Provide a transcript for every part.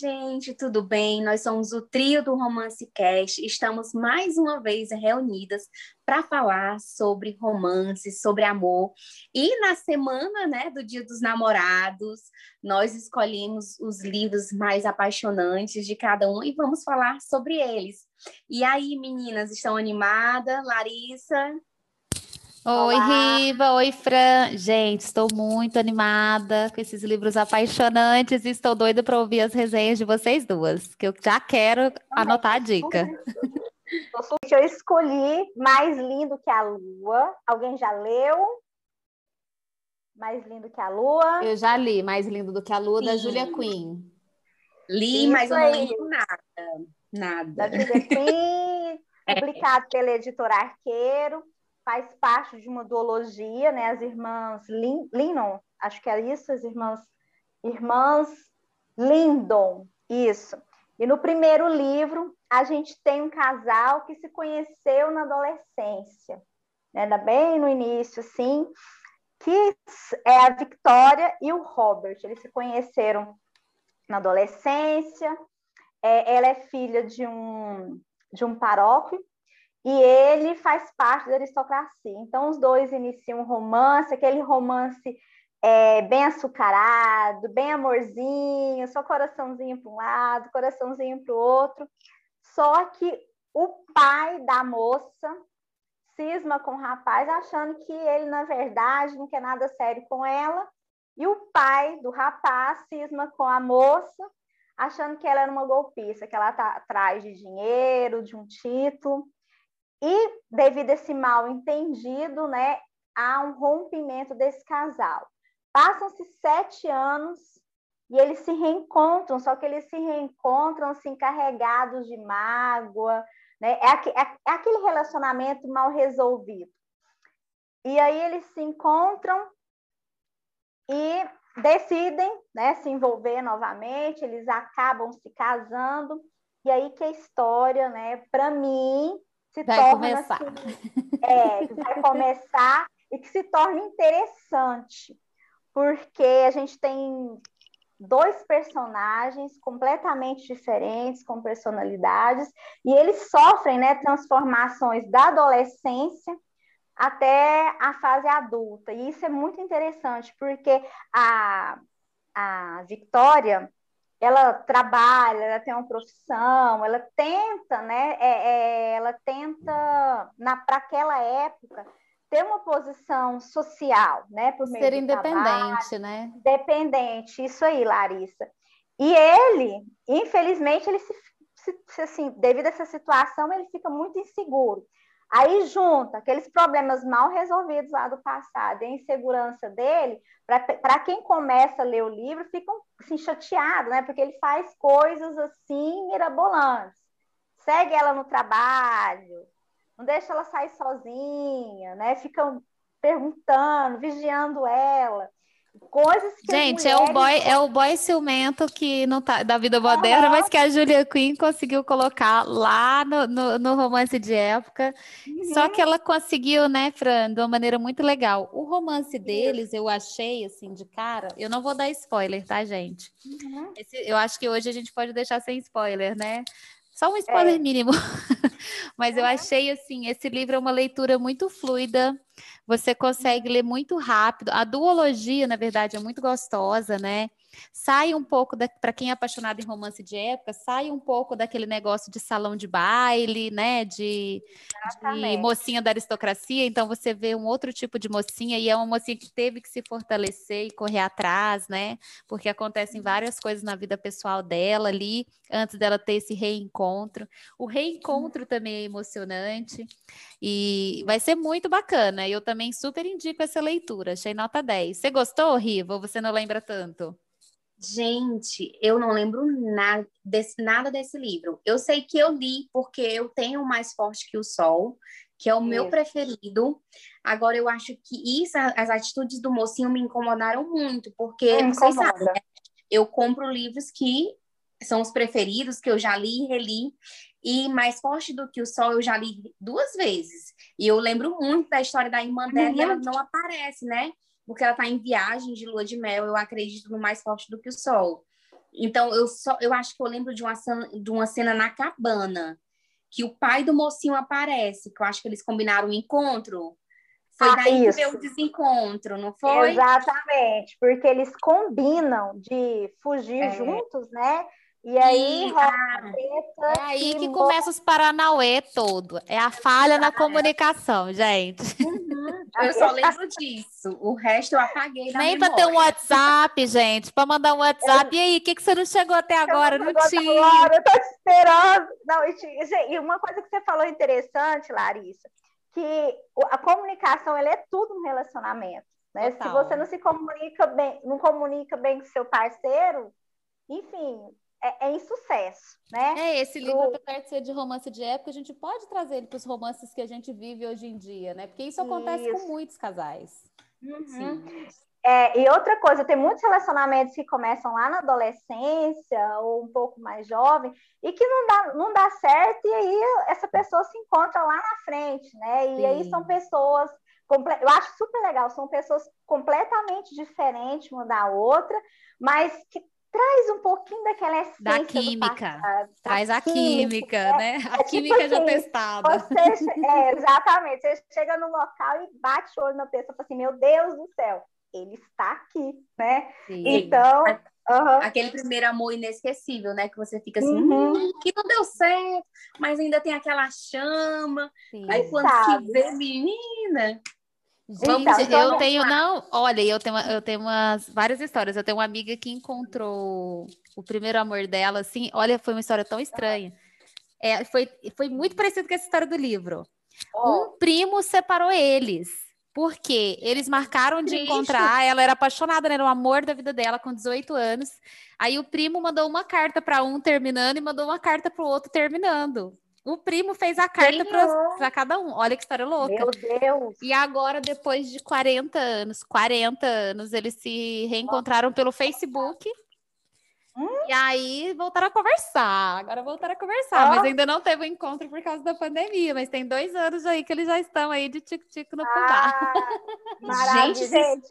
Gente, tudo bem? Nós somos o trio do Romance Cast. Estamos mais uma vez reunidas para falar sobre romance, sobre amor. E na semana, né, do Dia dos Namorados, nós escolhemos os livros mais apaixonantes de cada um e vamos falar sobre eles. E aí, meninas, estão animadas? Larissa? Oi, Olá. Riva, oi, Fran. Gente, estou muito animada com esses livros apaixonantes e estou doida para ouvir as resenhas de vocês duas, que eu já quero anotar a dica. Eu escolhi Mais Lindo que a Lua. Alguém já leu? Mais Lindo que a Lua? Eu já li Mais Lindo do que a Lua, Sim. da Julia Quinn. Li, Isso mas eu não lembro nada. Nada. Da Julia Quinn, publicado é. pela editora Arqueiro faz parte de uma duologia, né? As irmãs Lin, Linnon, acho que é isso, as irmãs irmãs Lindon, isso. E no primeiro livro, a gente tem um casal que se conheceu na adolescência, né? Bem no início, assim, que é a Victoria e o Robert. Eles se conheceram na adolescência. É, ela é filha de um, de um paróquio e ele faz parte da aristocracia. Então, os dois iniciam um romance, aquele romance é, bem açucarado, bem amorzinho, só coraçãozinho para um lado, coraçãozinho para o outro. Só que o pai da moça cisma com o rapaz, achando que ele, na verdade, não quer nada sério com ela. E o pai do rapaz cisma com a moça, achando que ela era uma golpista, que ela está atrás de dinheiro, de um título. E devido a esse mal entendido, né, há um rompimento desse casal. Passam-se sete anos e eles se reencontram, só que eles se reencontram assim carregados de mágoa, né? É, aqu é, é aquele relacionamento mal resolvido. E aí eles se encontram e decidem né, se envolver novamente, eles acabam se casando, e aí que a história, né, para mim, se vai torna começar. Assim, é, vai começar e que se torna interessante, porque a gente tem dois personagens completamente diferentes, com personalidades, e eles sofrem né, transformações da adolescência até a fase adulta. E isso é muito interessante, porque a, a Victoria ela trabalha, ela tem uma profissão, ela tenta, né? É, é, ela tenta, para aquela época, ter uma posição social, né? Por meio Ser independente, trabalho, né? Independente, isso aí, Larissa. E ele, infelizmente, ele se, se, assim, devido a essa situação, ele fica muito inseguro. Aí junta aqueles problemas mal resolvidos lá do passado e a insegurança dele, para quem começa a ler o livro, fica assim, chateado, né? Porque ele faz coisas assim mirabolantes. Segue ela no trabalho, não deixa ela sair sozinha, né? Fica perguntando, vigiando ela. Coisas que Gente, é o boy, é o boy ciumento que não tá da vida moderna, uhum. mas que a Julia Quinn conseguiu colocar lá no, no, no romance de época. Uhum. Só que ela conseguiu, né, Fran, de uma maneira muito legal. O romance deles, eu achei assim de cara. Eu não vou dar spoiler, tá, gente? Uhum. Esse, eu acho que hoje a gente pode deixar sem spoiler, né? Só um spoiler é. mínimo. Mas eu achei assim, esse livro é uma leitura muito fluida. Você consegue ler muito rápido. A duologia, na verdade, é muito gostosa, né? Sai um pouco para quem é apaixonado em romance de época, sai um pouco daquele negócio de salão de baile, né, de, de, mocinha da aristocracia. Então você vê um outro tipo de mocinha e é uma mocinha que teve que se fortalecer e correr atrás, né? Porque acontecem várias coisas na vida pessoal dela ali antes dela ter esse reencontro. O reencontro também é emocionante e vai ser muito bacana. Eu também super indico essa leitura. Achei nota 10. Você gostou, Riva? Ou você não lembra tanto? Gente, eu não lembro nada desse, nada desse livro. Eu sei que eu li porque eu tenho Mais Forte que o Sol, que é o meu preferido. Agora, eu acho que isso, as atitudes do mocinho me incomodaram muito, porque, não sei sabe, né? eu compro livros que são os preferidos, que eu já li e reli, e Mais Forte do que o Sol eu já li duas vezes. E eu lembro muito da história da irmã dela, uhum. e ela uhum. não aparece, né? Porque ela está em viagem de lua de mel, eu acredito no mais forte do que o sol. Então, eu só eu acho que eu lembro de uma, de uma cena na cabana, que o pai do mocinho aparece, que eu acho que eles combinaram um encontro. Foi ah, daí isso. que veio o desencontro, não foi? Exatamente, porque eles combinam de fugir é. juntos, né? E aí, e, ah, é aí que, que começa os Paranauê todo. É a falha na comunicação, gente. Uhum. Eu só lembro disso. O resto eu apaguei Nem para ter um WhatsApp, gente. Para mandar um WhatsApp. E aí, o que, que você não chegou até agora? Não, não tinha. Agora, eu tô te esperando. Não, e uma coisa que você falou interessante, Larissa, que a comunicação ela é tudo um relacionamento. Né? Se você não se comunica bem, não comunica bem com seu parceiro, enfim, é, é insucesso, né? É, esse livro, Do... apesar de ser de romance de época, a gente pode trazer ele para os romances que a gente vive hoje em dia, né? Porque isso acontece isso. com muitos casais. Uhum. Sim. É, e outra coisa, tem muitos relacionamentos que começam lá na adolescência ou um pouco mais jovem e que não dá, não dá certo e aí essa pessoa se encontra lá na frente, né? E Sim. aí são pessoas, eu acho super legal, são pessoas completamente diferentes uma da outra, mas que traz um pouquinho daquela essência da química, traz a química, é, né? A é, tipo química tipo já assim, testada. Você, é, exatamente, você chega no local e bate o olho na pessoa e fala assim, meu Deus do céu, ele está aqui, né? Sim. Então... Uhum. Aquele primeiro amor inesquecível, né? Que você fica assim, uhum. hum, que não deu certo, mas ainda tem aquela chama. Sim. Aí quando Sabe. se vê, menina, Gente, então, eu tenho, não, olha, eu tenho, eu tenho umas várias histórias. Eu tenho uma amiga que encontrou o primeiro amor dela, assim, olha, foi uma história tão estranha. É, foi, foi muito parecido com essa história do livro. Oh. Um primo separou eles, porque eles marcaram de encontrar, ela era apaixonada, né, era o amor da vida dela com 18 anos. Aí o primo mandou uma carta para um terminando e mandou uma carta para o outro terminando. O primo fez a carta para cada um. Olha que história louca. Meu Deus. E agora, depois de 40 anos, 40 anos, eles se reencontraram pelo Facebook. Hum? E aí voltaram a conversar. Agora voltaram a conversar, mas ainda não teve o um encontro por causa da pandemia. Mas tem dois anos aí que eles já estão aí de tico-tico no fubá. Ah, gente, gente,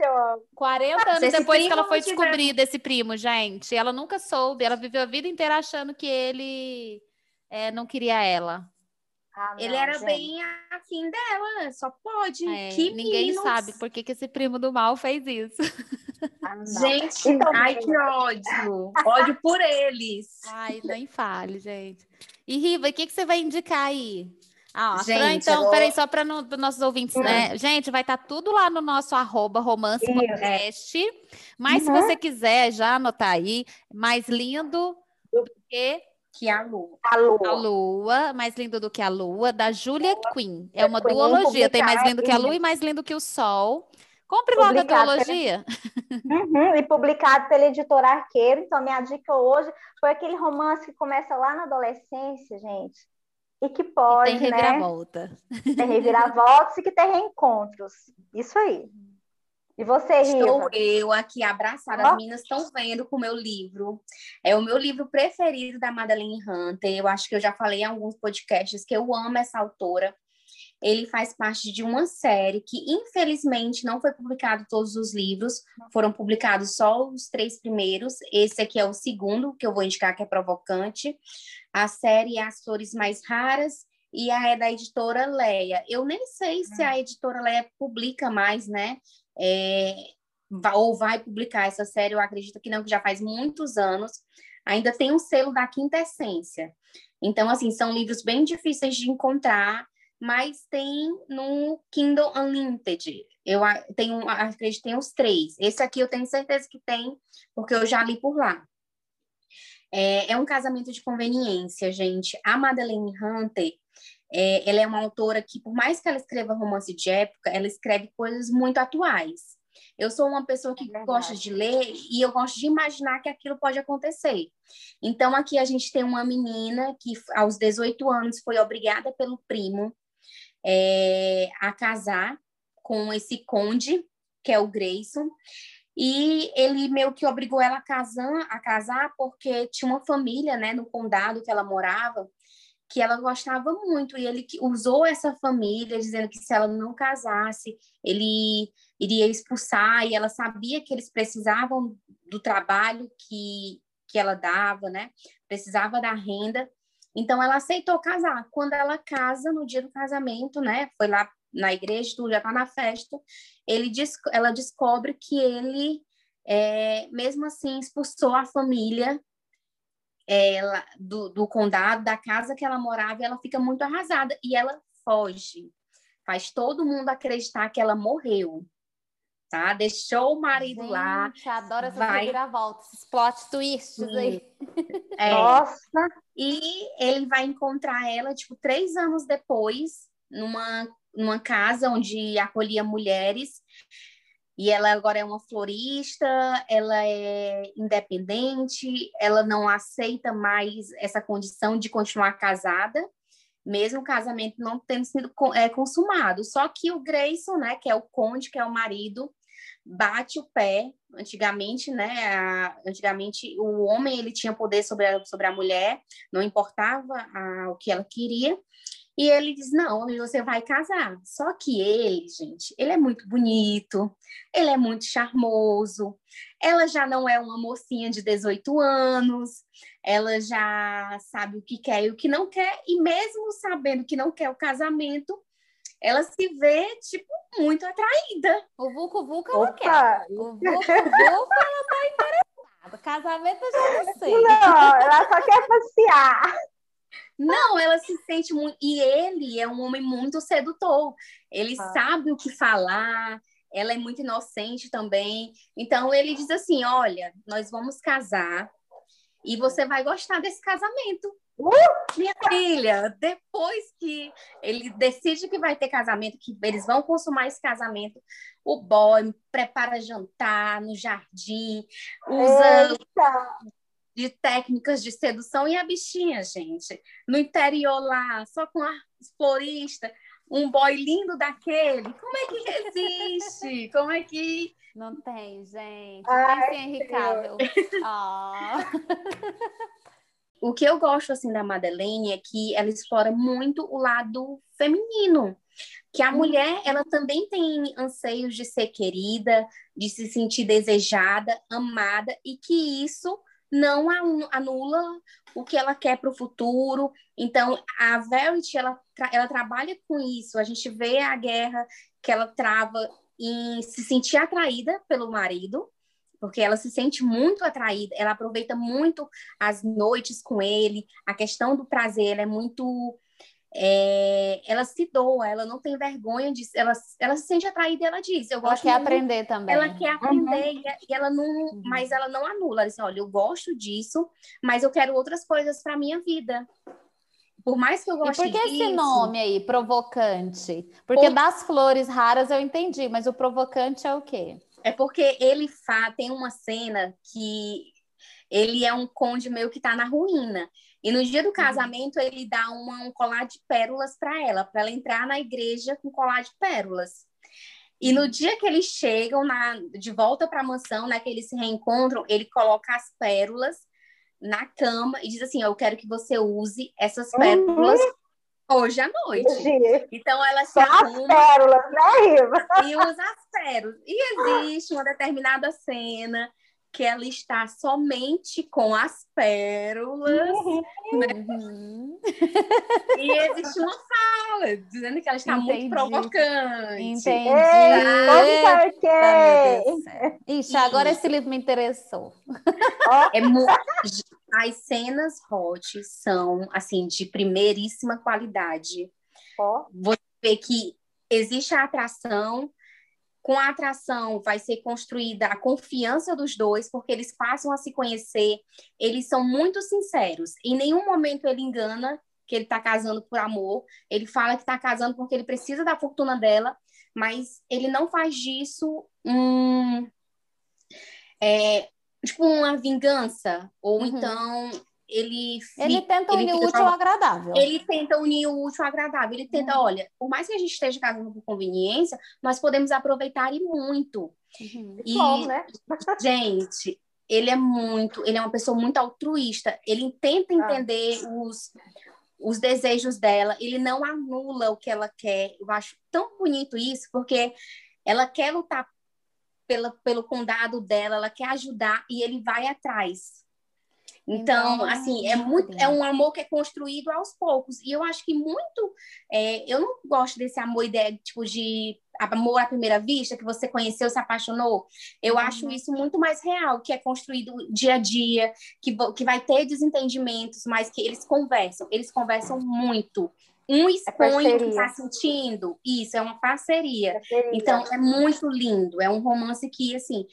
40 anos depois que ela foi descobrida, esse primo, gente. Ela nunca soube, ela viveu a vida inteira achando que ele é, não queria ela. Ah, não, ele era gente. bem afim dela, só pode. É, que ninguém sabe por que, que esse primo do mal fez isso. Ah, gente, então, ai que ódio. ódio por eles. Ai, nem fale, gente. E Riva, o que, que você vai indicar aí? Ah, gente, Fran, então, peraí, só para no, nossos ouvintes, uhum. né? Gente, vai estar tá tudo lá no nosso arroba romance podcast. Mas uhum. se você quiser já anotar aí, mais lindo do que que a lua. A lua. A lua, mais lindo do que a lua, da Julia Quinn. É uma duologia, tem mais lindo que a lua e mais lindo que o sol. Compre logo a duologia. Uhum, e publicado pela editora Arqueiro. Então, minha dica hoje foi aquele romance que começa lá na adolescência, gente. E que pode, e tem né? reviravolta. Né? Tem reviravoltas e que tem reencontros. Isso aí. E você, Riva? Estou eu aqui abraçada. As meninas estão vendo com o meu livro. É o meu livro preferido da Madeleine Hunter. Eu acho que eu já falei em alguns podcasts que eu amo essa autora. Ele faz parte de uma série que, infelizmente, não foi publicado todos os livros. Foram publicados só os três primeiros. Esse aqui é o segundo, que eu vou indicar, que é Provocante. A série é As Flores Mais Raras e a é da editora Leia. Eu nem sei se a hum. editora Leia publica mais, né? É, ou vai publicar essa série, eu acredito que não, que já faz muitos anos, ainda tem um selo da quinta essência. Então, assim, são livros bem difíceis de encontrar, mas tem no Kindle Unlimited. Eu tenho, acredito que tem os três. Esse aqui eu tenho certeza que tem, porque eu já li por lá. É, é um casamento de conveniência, gente. A Madeleine Hunter, é, ela é uma autora que, por mais que ela escreva romance de época, ela escreve coisas muito atuais. Eu sou uma pessoa que é gosta de ler e eu gosto de imaginar que aquilo pode acontecer. Então, aqui a gente tem uma menina que, aos 18 anos, foi obrigada pelo primo é, a casar com esse conde, que é o Grayson. E ele meio que obrigou ela a casar, a casar porque tinha uma família, né, no condado que ela morava, que ela gostava muito e ele usou essa família dizendo que se ela não casasse ele iria expulsar e ela sabia que eles precisavam do trabalho que que ela dava, né? Precisava da renda. Então ela aceitou casar. Quando ela casa no dia do casamento, né? Foi lá na igreja, tudo já tá na festa. Ele ela descobre que ele é, mesmo assim expulsou a família ela, do, do condado, da casa que ela morava, e ela fica muito arrasada. E ela foge. Faz todo mundo acreditar que ela morreu. Tá? Deixou o marido Gente, lá. adoro essas vai... reviravoltas, esses plot twists aí. É. Nossa! E ele vai encontrar ela, tipo, três anos depois, numa, numa casa onde acolhia mulheres. E ela agora é uma florista, ela é independente, ela não aceita mais essa condição de continuar casada, mesmo o casamento não tendo sido é, consumado. Só que o Grayson, né, que é o conde, que é o marido, bate o pé. Antigamente, né, a, antigamente o homem ele tinha poder sobre a, sobre a mulher, não importava a, o que ela queria. E ele diz: Não, você vai casar. Só que ele, gente, ele é muito bonito, ele é muito charmoso. Ela já não é uma mocinha de 18 anos, ela já sabe o que quer e o que não quer, e mesmo sabendo que não quer o casamento, ela se vê, tipo, muito atraída. O Vucu Vucu ela quer. O Vucu Vucu ela tá interessada. Casamento eu já não sei. Não, ela só quer passear. Não, ela se sente muito. E ele é um homem muito sedutor. Ele ah. sabe o que falar, ela é muito inocente também. Então ele diz assim: olha, nós vamos casar e você vai gostar desse casamento. Uh! Minha filha, depois que ele decide que vai ter casamento, que eles vão consumar esse casamento, o boy prepara jantar no jardim, usa Eita de técnicas de sedução e a bichinha, gente, no interior lá, só com a florista, um boy lindo daquele. Como é que existe? Como é que. Não tem, gente. Ai, tem Ricardo. O que eu gosto assim da Madeleine é que ela explora muito o lado feminino, que a mulher ela também tem anseios de ser querida, de se sentir desejada, amada e que isso não anula o que ela quer para o futuro. Então, a Verity, ela, ela trabalha com isso. A gente vê a guerra que ela trava em se sentir atraída pelo marido, porque ela se sente muito atraída, ela aproveita muito as noites com ele, a questão do prazer, é muito é, ela se doa, ela não tem vergonha de. Ela, ela se sente atraída e ela diz: Eu gosto Ela quer aprender também. Ela quer aprender uhum. e, ela não. Uhum. Mas ela não anula. Ela diz: Olha, eu gosto disso, mas eu quero outras coisas para minha vida. Por mais que eu goste E por que disso, esse nome aí, provocante? Porque por... das flores raras eu entendi, mas o provocante é o quê? É porque ele fa... tem uma cena que ele é um conde meio que tá na ruína. E no dia do uhum. casamento, uhum. ele dá uma, um colar de pérolas para ela, para ela entrar na igreja com colar de pérolas. E no uhum. dia que eles chegam na, de volta para a mansão, né, que eles se reencontram, ele coloca as pérolas na cama e diz assim: Eu quero que você use essas pérolas uhum. hoje à noite. Então ela se arruma, as pérolas, né, Riva? E usa as pérolas. E existe uma determinada cena que ela está somente com as pérolas. Uhum. Né? e existe uma fala dizendo que ela está Entendi. muito provocante. Entendi. Ei, Ixi, agora esse livro me interessou. É As cenas hot são assim de primeiríssima qualidade. Oh. Você vê que existe a atração, com a atração vai ser construída a confiança dos dois, porque eles passam a se conhecer, eles são muito sinceros. Em nenhum momento ele engana que ele está casando por amor, ele fala que está casando porque ele precisa da fortuna dela, mas ele não faz disso um é, tipo uma vingança, ou uhum. então ele fica, ele tenta unir o útil ao agradável. Ele tenta unir o útil ao agradável. Ele tenta, uhum. olha, por mais que a gente esteja casando por conveniência, nós podemos aproveitar e muito. Uhum. E, Bom, né? gente, ele é muito, ele é uma pessoa muito altruísta. Ele tenta ah. entender ah. os os desejos dela, ele não anula o que ela quer. Eu acho tão bonito isso, porque ela quer lutar pela, pelo condado dela, ela quer ajudar e ele vai atrás. Então, então assim, é muito, é um amor que é construído aos poucos. E eu acho que muito, é, eu não gosto desse amor ideia tipo de amor à primeira vista, que você conheceu, se apaixonou. Eu uhum. acho isso muito mais real, que é construído dia a dia, que, que vai ter desentendimentos, mas que eles conversam. Eles conversam muito. Um é expõe é o que está sentindo. Isso, é uma parceria. parceria. Então, é muito lindo. É um romance que, assim,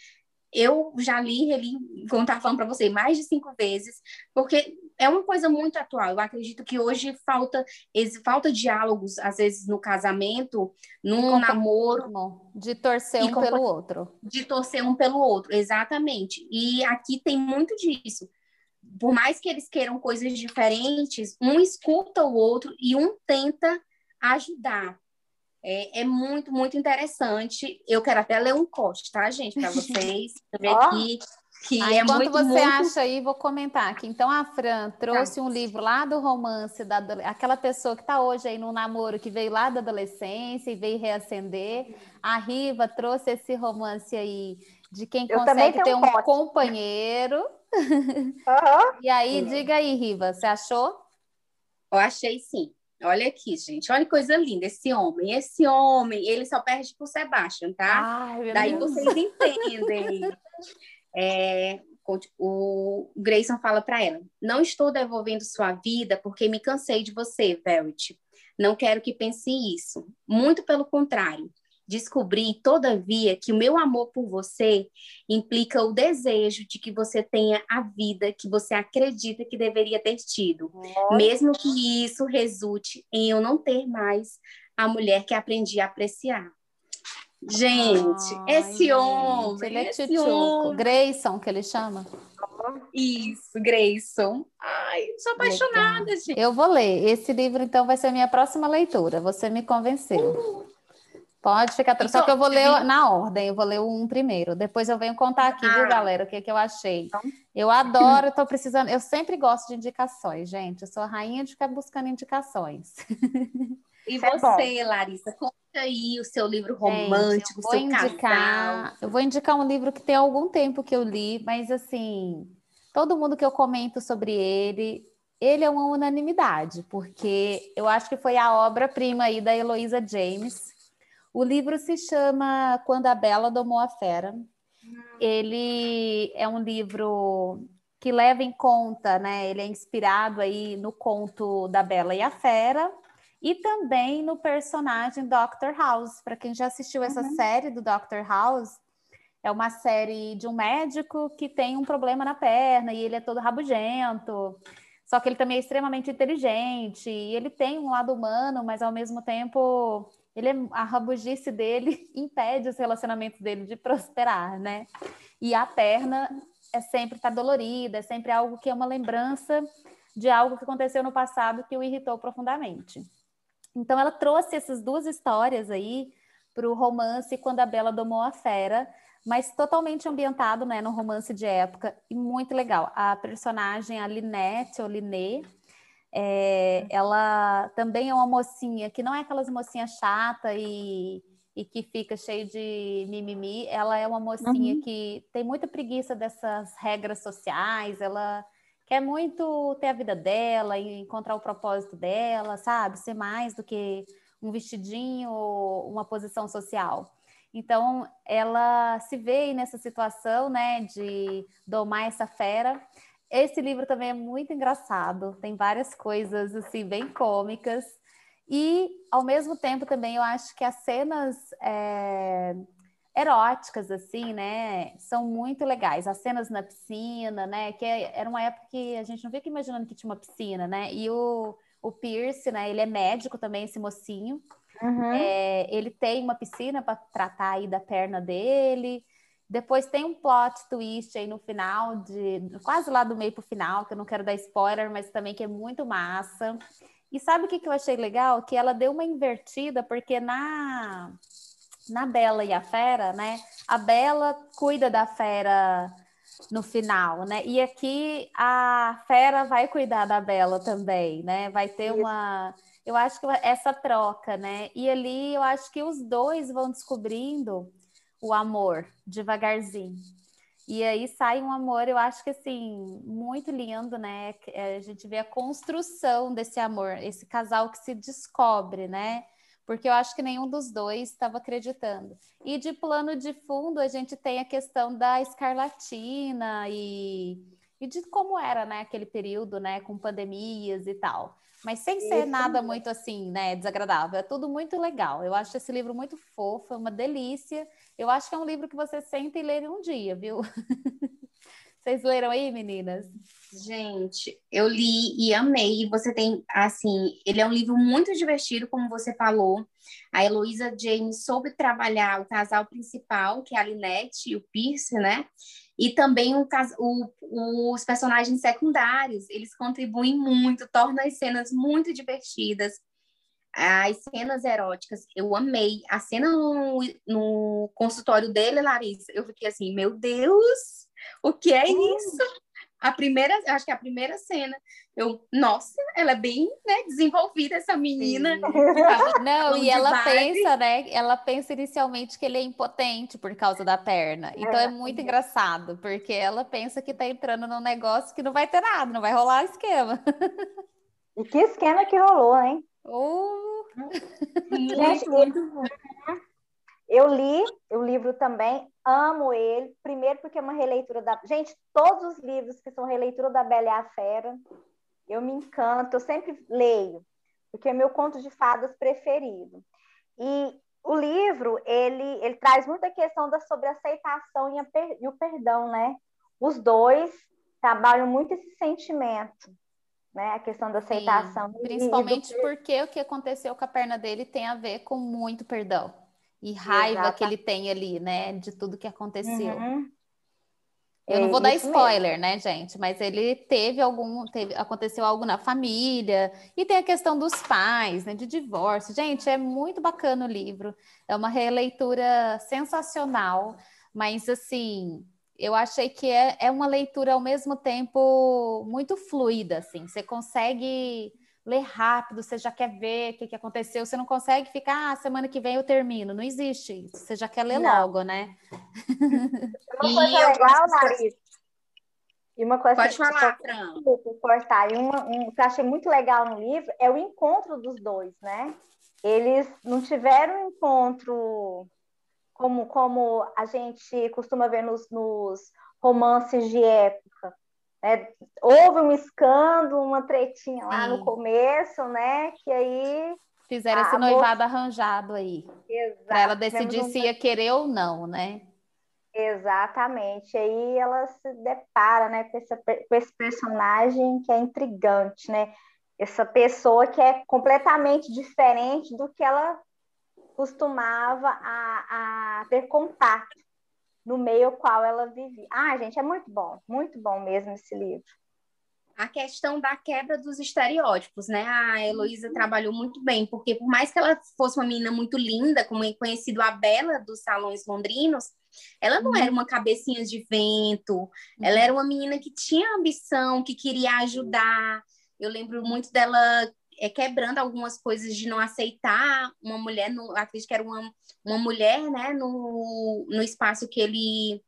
eu já li, reli, como estava falando para você, mais de cinco vezes, porque é uma coisa muito atual. Eu acredito que hoje falta esse, falta diálogos, às vezes, no casamento, num namoro. De torcer um pelo outro. De torcer um pelo outro, exatamente. E aqui tem muito disso. Por mais que eles queiram coisas diferentes, um escuta o outro e um tenta ajudar. É, é, muito, muito interessante. Eu quero até ler um corte, tá, gente, para vocês ver oh. aqui. Que ah, é enquanto muito, você muito... acha aí, vou comentar aqui. Então, a Fran trouxe tá. um livro lá do romance, da, aquela pessoa que está hoje aí no namoro, que veio lá da adolescência e veio reacender. A Riva trouxe esse romance aí de quem Eu consegue ter um, um companheiro. Uhum. e aí, diga aí, Riva, você achou? Eu achei sim. Olha aqui, gente. Olha que coisa linda. Esse homem. Esse homem, ele só perde por Sebastian, tá? Ai, Daí Deus. vocês entendem. é, o Grayson fala para ela: Não estou devolvendo sua vida porque me cansei de você, Verity. Não quero que pense isso. Muito pelo contrário. Descobri, todavia, que o meu amor por você implica o desejo de que você tenha a vida que você acredita que deveria ter tido, Nossa. mesmo que isso resulte em eu não ter mais a mulher que aprendi a apreciar. Gente, Ai, esse homem, ele é esse homem. Grayson, que ele chama. Isso, Grayson. Ai, sou apaixonada, Legal. gente. Eu vou ler. Esse livro, então, vai ser a minha próxima leitura. Você me convenceu. Uh. Pode ficar tranquilo. Só que eu vou ler na ordem, eu vou ler o um primeiro. Depois eu venho contar aqui, ah. viu, galera, o que, que eu achei. Então... Eu adoro, eu tô precisando. Eu sempre gosto de indicações, gente. Eu sou a rainha de ficar buscando indicações. E é você, é Larissa, conta aí o seu livro romântico, o seu indicar, casal. Eu vou indicar um livro que tem algum tempo que eu li, mas assim, todo mundo que eu comento sobre ele, ele é uma unanimidade, porque eu acho que foi a obra-prima aí da Heloísa James. O livro se chama Quando a Bela Domou a Fera. Ele é um livro que leva em conta, né? Ele é inspirado aí no conto da Bela e a Fera, e também no personagem Dr. House. Para quem já assistiu essa uhum. série do Dr. House, é uma série de um médico que tem um problema na perna e ele é todo rabugento. Só que ele também é extremamente inteligente e ele tem um lado humano, mas ao mesmo tempo ele é, a rabugice dele impede os relacionamentos dele de prosperar, né? E a perna é sempre tá dolorida, é sempre algo que é uma lembrança de algo que aconteceu no passado que o irritou profundamente. Então, ela trouxe essas duas histórias aí para o romance Quando a Bela Domou a Fera, mas totalmente ambientado né, no romance de época e muito legal. A personagem, a Linette, ou Liné, é, ela também é uma mocinha que não é aquelas mocinhas chata e, e que fica cheio de mimimi. Ela é uma mocinha uhum. que tem muita preguiça dessas regras sociais, ela quer muito ter a vida dela e encontrar o propósito dela, sabe? Ser mais do que um vestidinho ou uma posição social. Então, ela se vê nessa situação, né, de domar essa fera. Esse livro também é muito engraçado, tem várias coisas, assim, bem cômicas. E, ao mesmo tempo, também eu acho que as cenas é, eróticas, assim, né? São muito legais. As cenas na piscina, né? Que é, era uma época que a gente não fica imaginando que tinha uma piscina, né? E o, o Pierce, né? Ele é médico também, esse mocinho. Uhum. É, ele tem uma piscina para tratar aí da perna dele. Depois tem um plot twist aí no final, de quase lá do meio pro final, que eu não quero dar spoiler, mas também que é muito massa. E sabe o que, que eu achei legal? Que ela deu uma invertida, porque na, na Bela e a Fera, né? A Bela cuida da Fera no final, né? E aqui a Fera vai cuidar da Bela também, né? Vai ter uma. Eu acho que essa troca, né? E ali eu acho que os dois vão descobrindo o amor devagarzinho. E aí sai um amor, eu acho que assim, muito lindo, né? A gente vê a construção desse amor, esse casal que se descobre, né? Porque eu acho que nenhum dos dois estava acreditando. E de plano de fundo, a gente tem a questão da escarlatina e, e de como era, né, aquele período, né, com pandemias e tal mas sem ser Isso. nada muito assim, né, desagradável. É tudo muito legal. Eu acho esse livro muito fofo, é uma delícia. Eu acho que é um livro que você senta e lê em um dia, viu? Vocês leram aí, meninas? Gente, eu li e amei. Você tem, assim, ele é um livro muito divertido, como você falou. A Heloísa James soube trabalhar o casal principal, que é a Linette e o Pierce, né? E também o, o, os personagens secundários, eles contribuem muito, tornam as cenas muito divertidas. As cenas eróticas, eu amei. A cena no, no consultório dele, Larissa, eu fiquei assim, meu Deus, o que é isso? A primeira, acho que é a primeira cena, eu, nossa, ela é bem né, desenvolvida, essa menina. Não, e ela pensa, né? Ela pensa inicialmente que ele é impotente por causa da perna. Então é, é muito engraçado, porque ela pensa que tá entrando num negócio que não vai ter nada, não vai rolar esquema. E que esquema que rolou, hein? Uh. Gente, muito bom. Eu li o livro também, amo ele. Primeiro porque é uma releitura da... Gente, todos os livros que são releitura da Bela e a Fera, eu me encanto, eu sempre leio, porque é meu conto de fadas preferido. E o livro, ele, ele traz muita questão da sobre aceitação e, per, e o perdão, né? Os dois trabalham muito esse sentimento, né? A questão da aceitação. Sim, principalmente do... porque o que aconteceu com a perna dele tem a ver com muito perdão e raiva Exato. que ele tem ali, né, de tudo que aconteceu. Uhum. Eu não vou é, dar spoiler, mesmo. né, gente? Mas ele teve algum, teve, aconteceu algo na família e tem a questão dos pais, né, de divórcio. Gente, é muito bacana o livro. É uma releitura sensacional, mas assim, eu achei que é, é uma leitura ao mesmo tempo muito fluida, assim. Você consegue ler rápido, você já quer ver o que, que aconteceu, você não consegue ficar, ah, semana que vem eu termino. Não existe isso. Você já quer ler não. logo, né? Uma coisa legal, Larissa. E uma coisa Pode que, falar, Fran. cortar. E uma, um que eu achei muito legal no livro é o encontro dos dois, né? Eles não tiveram um encontro como, como a gente costuma ver nos, nos romances de época. É, houve um escândalo, uma tretinha lá Sim. no começo, né? Que aí. Fizeram esse noivado moça... arranjado aí. Para ela decidir um... se ia querer ou não, né? Exatamente. Aí ela se depara né, com, essa, com esse personagem que é intrigante, né? Essa pessoa que é completamente diferente do que ela costumava a, a ter contato no meio qual ela vivia. Ah, gente, é muito bom, muito bom mesmo esse livro. A questão da quebra dos estereótipos, né? A Heloísa trabalhou muito bem, porque por mais que ela fosse uma menina muito linda, como é conhecido a Bela dos salões londrinos, ela não uhum. era uma cabecinha de vento, ela era uma menina que tinha ambição, que queria ajudar. Eu lembro muito dela é, quebrando algumas coisas de não aceitar uma mulher, no, acredito que era uma, uma mulher, né, no, no espaço que ele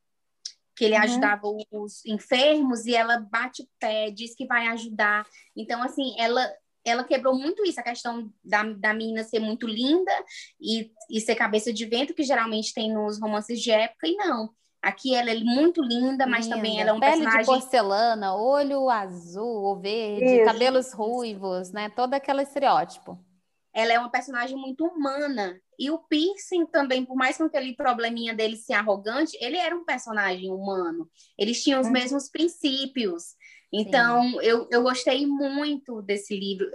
que ele uhum. ajudava os enfermos e ela bate o pé, diz que vai ajudar. Então, assim, ela ela quebrou muito isso, a questão da, da menina ser muito linda e, e ser cabeça de vento, que geralmente tem nos romances de época, e não. Aqui ela é muito linda, mas linda. também ela é um Pele personagem... de porcelana, olho azul ou verde, Isso. cabelos ruivos, né? Todo aquele estereótipo. Ela é uma personagem muito humana. E o Piercing também, por mais que aquele probleminha dele ser arrogante, ele era um personagem humano. Eles tinham os uhum. mesmos princípios. Então, eu, eu gostei muito desse livro.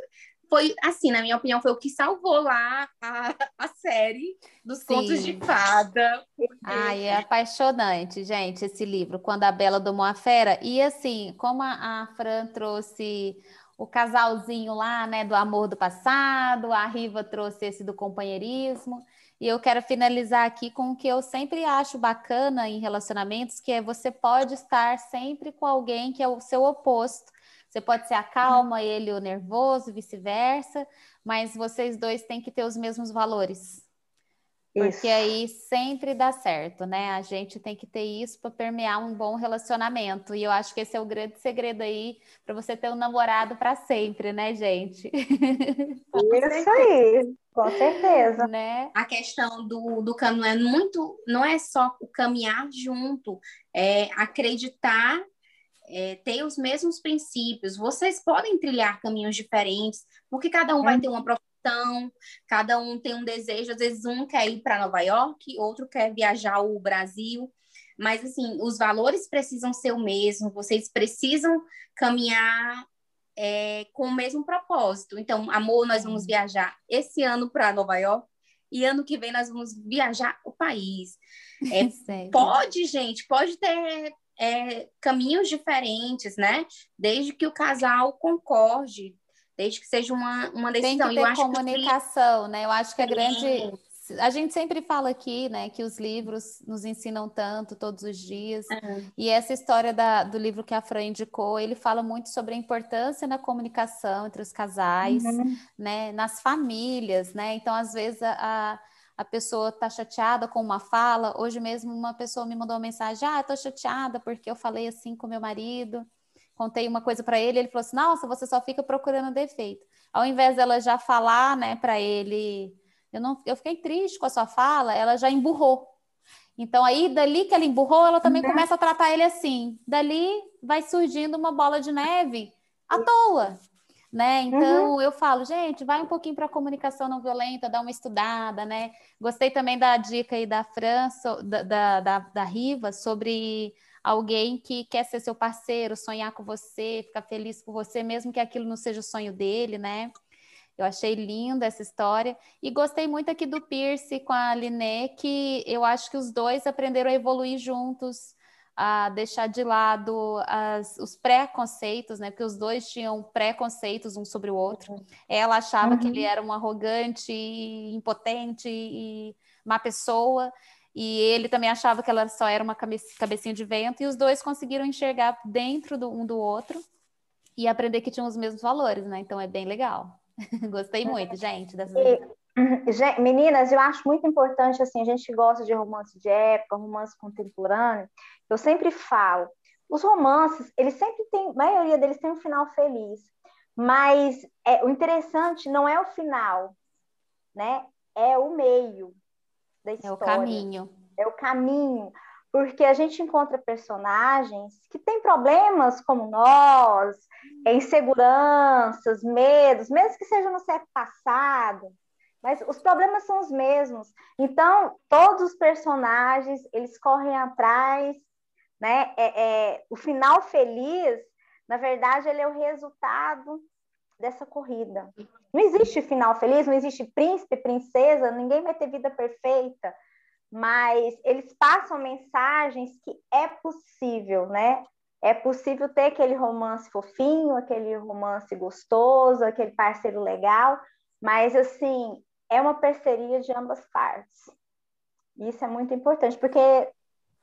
Foi, assim, na minha opinião, foi o que salvou lá a, a série dos Sim. contos de fada. Ai, é apaixonante, gente, esse livro, Quando a Bela Domou a Fera. E assim, como a, a Fran trouxe o casalzinho lá, né, do amor do passado, a Riva trouxe esse do companheirismo. E eu quero finalizar aqui com o que eu sempre acho bacana em relacionamentos, que é você pode estar sempre com alguém que é o seu oposto. Você pode ser a calma, ele o nervoso, vice-versa, mas vocês dois têm que ter os mesmos valores. Porque isso. aí sempre dá certo, né? A gente tem que ter isso para permear um bom relacionamento. E eu acho que esse é o grande segredo aí para você ter um namorado para sempre, né, gente? Isso aí, com certeza. Né? A questão do, do caminho é muito, não é só o caminhar junto, é acreditar é, ter os mesmos princípios. Vocês podem trilhar caminhos diferentes, porque cada um vai ter uma profissão cada um tem um desejo, às vezes um quer ir para Nova York, outro quer viajar o Brasil, mas assim, os valores precisam ser o mesmo, vocês precisam caminhar é, com o mesmo propósito. Então, amor, nós vamos viajar esse ano para Nova York e ano que vem nós vamos viajar o país. É, pode, gente, pode ter é, caminhos diferentes, né? Desde que o casal concorde, desde que seja uma, uma decisão. Tem que ter comunicação, que... né? Eu acho que a grande... A gente sempre fala aqui, né, que os livros nos ensinam tanto todos os dias. Uhum. E essa história da, do livro que a Fran indicou, ele fala muito sobre a importância na comunicação entre os casais, uhum. né, nas famílias, né? Então, às vezes, a, a pessoa está chateada com uma fala. Hoje mesmo, uma pessoa me mandou uma mensagem: Ah, estou chateada porque eu falei assim com meu marido contei uma coisa para ele, ele falou assim: "Nossa, você só fica procurando defeito". Ao invés dela já falar, né, para ele, eu não, eu fiquei triste com a sua fala, ela já emburrou. Então aí dali que ela emburrou, ela também uhum. começa a tratar ele assim. Dali vai surgindo uma bola de neve à toa. Né? Então uhum. eu falo, gente, vai um pouquinho para a comunicação não violenta, dá uma estudada, né? Gostei também da dica aí da França, da, da, da, da Riva, sobre alguém que quer ser seu parceiro, sonhar com você, ficar feliz por você, mesmo que aquilo não seja o sonho dele, né? Eu achei linda essa história e gostei muito aqui do Pierce com a Liné, que eu acho que os dois aprenderam a evoluir juntos, a deixar de lado as, os preconceitos, né? Porque os dois tinham preconceitos um sobre o outro. Uhum. Ela achava uhum. que ele uhum. era um arrogante, impotente e má pessoa, e ele também achava que ela só era uma cabecinha de vento, e os dois conseguiram enxergar dentro do, um do outro e aprender que tinham os mesmos valores, né? Então é bem legal. Gostei muito, gente, dessa e, Meninas, eu acho muito importante, assim, a gente gosta de romance de época, romance contemporâneo. Eu sempre falo, os romances, eles sempre têm, a maioria deles tem um final feliz, mas é, o interessante não é o final, né? É o meio da história. É o caminho. É o caminho. Porque a gente encontra personagens que têm problemas como nós, é, inseguranças, medos, mesmo que seja no século passado, mas os problemas são os mesmos. Então, todos os personagens, eles correm atrás, né? É, é, o final feliz, na verdade, ele é o resultado dessa corrida. Não existe final feliz, não existe príncipe, princesa, ninguém vai ter vida perfeita, mas eles passam mensagens que é possível, né? É possível ter aquele romance fofinho, aquele romance gostoso, aquele parceiro legal, mas assim, é uma parceria de ambas partes. Isso é muito importante, porque é,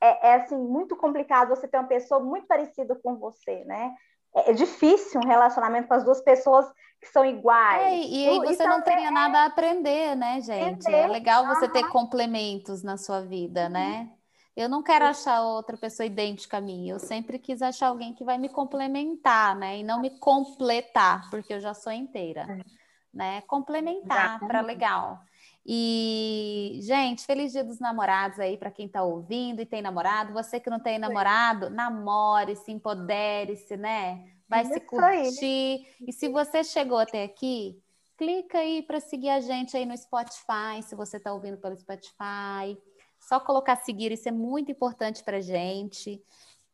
é assim muito complicado você ter uma pessoa muito parecida com você, né? É, é difícil um relacionamento com as duas pessoas que são iguais. É, e aí você não tem é... nada a aprender, né, gente? É legal você ter complementos na sua vida, né? Eu não quero achar outra pessoa idêntica a mim. Eu sempre quis achar alguém que vai me complementar, né? E não me completar, porque eu já sou inteira, é. Né? Complementar para legal. E, gente, feliz dia dos namorados aí para quem está ouvindo e tem namorado. Você que não tem namorado, namore, se empodere-se, né? Vai Isso se curtir. Aí. E se você chegou até aqui, clica aí para seguir a gente aí no Spotify, se você está ouvindo pelo Spotify. Só colocar seguir, isso é muito importante para gente.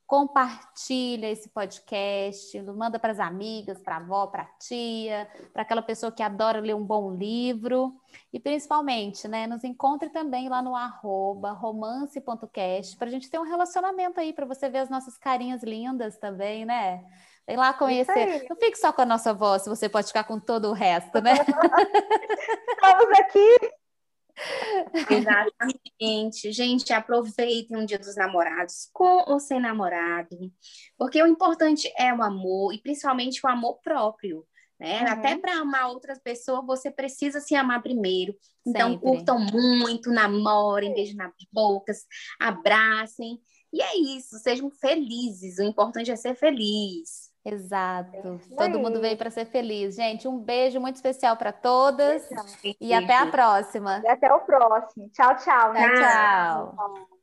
Compartilha esse podcast, manda para as amigas, para a avó, para a tia, para aquela pessoa que adora ler um bom livro. E principalmente, né, nos encontre também lá no arroba romance.cast para a gente ter um relacionamento aí, para você ver as nossas carinhas lindas também, né? Vem lá conhecer. Não fique só com a nossa voz, você pode ficar com todo o resto, né? Estamos aqui Exatamente. Gente, aproveitem um dia dos namorados, com ou sem namorado, porque o importante é o amor, e principalmente o amor próprio. Né? Uhum. Até para amar outras pessoas, você precisa se amar primeiro. Então, Sempre. curtam muito, namorem, beijem nas bocas, abracem. E é isso, sejam felizes. O importante é ser feliz. Exato. É Todo mundo veio para ser feliz. Gente, um beijo muito especial para todas. E até a próxima. E até o próximo. Tchau, tchau. Né? tchau. tchau.